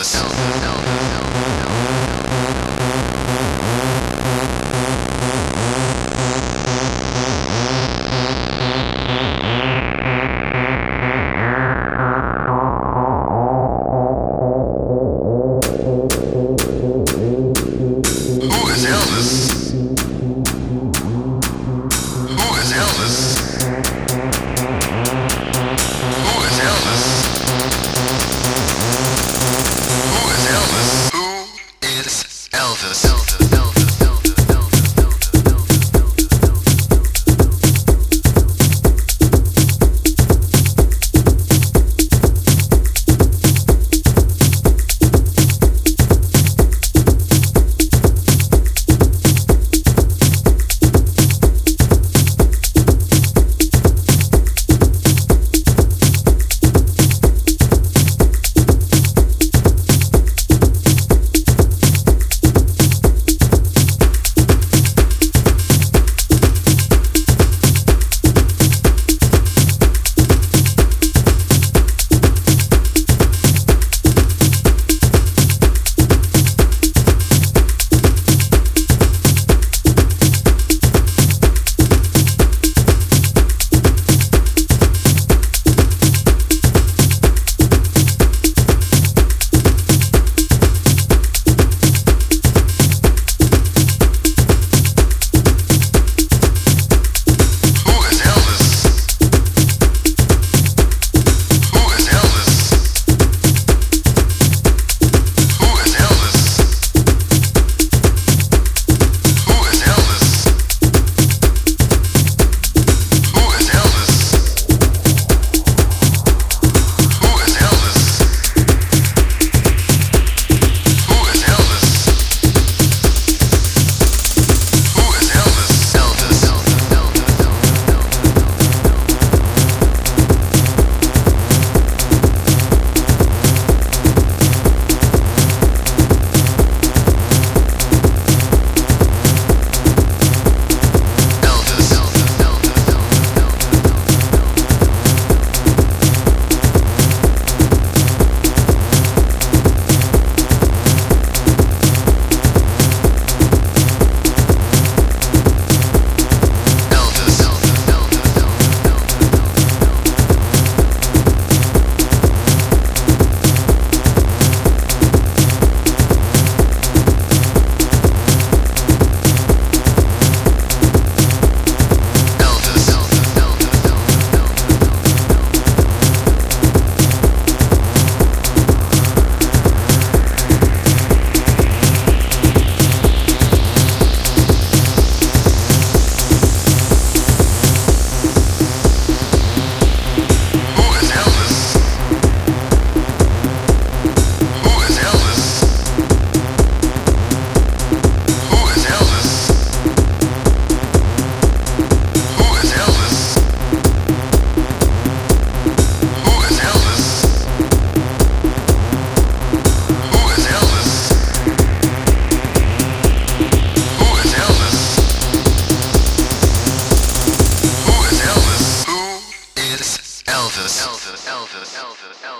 the sound.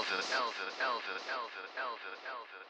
Elvis, Elvis, Elvis, Elvis, Elvis, Elvis.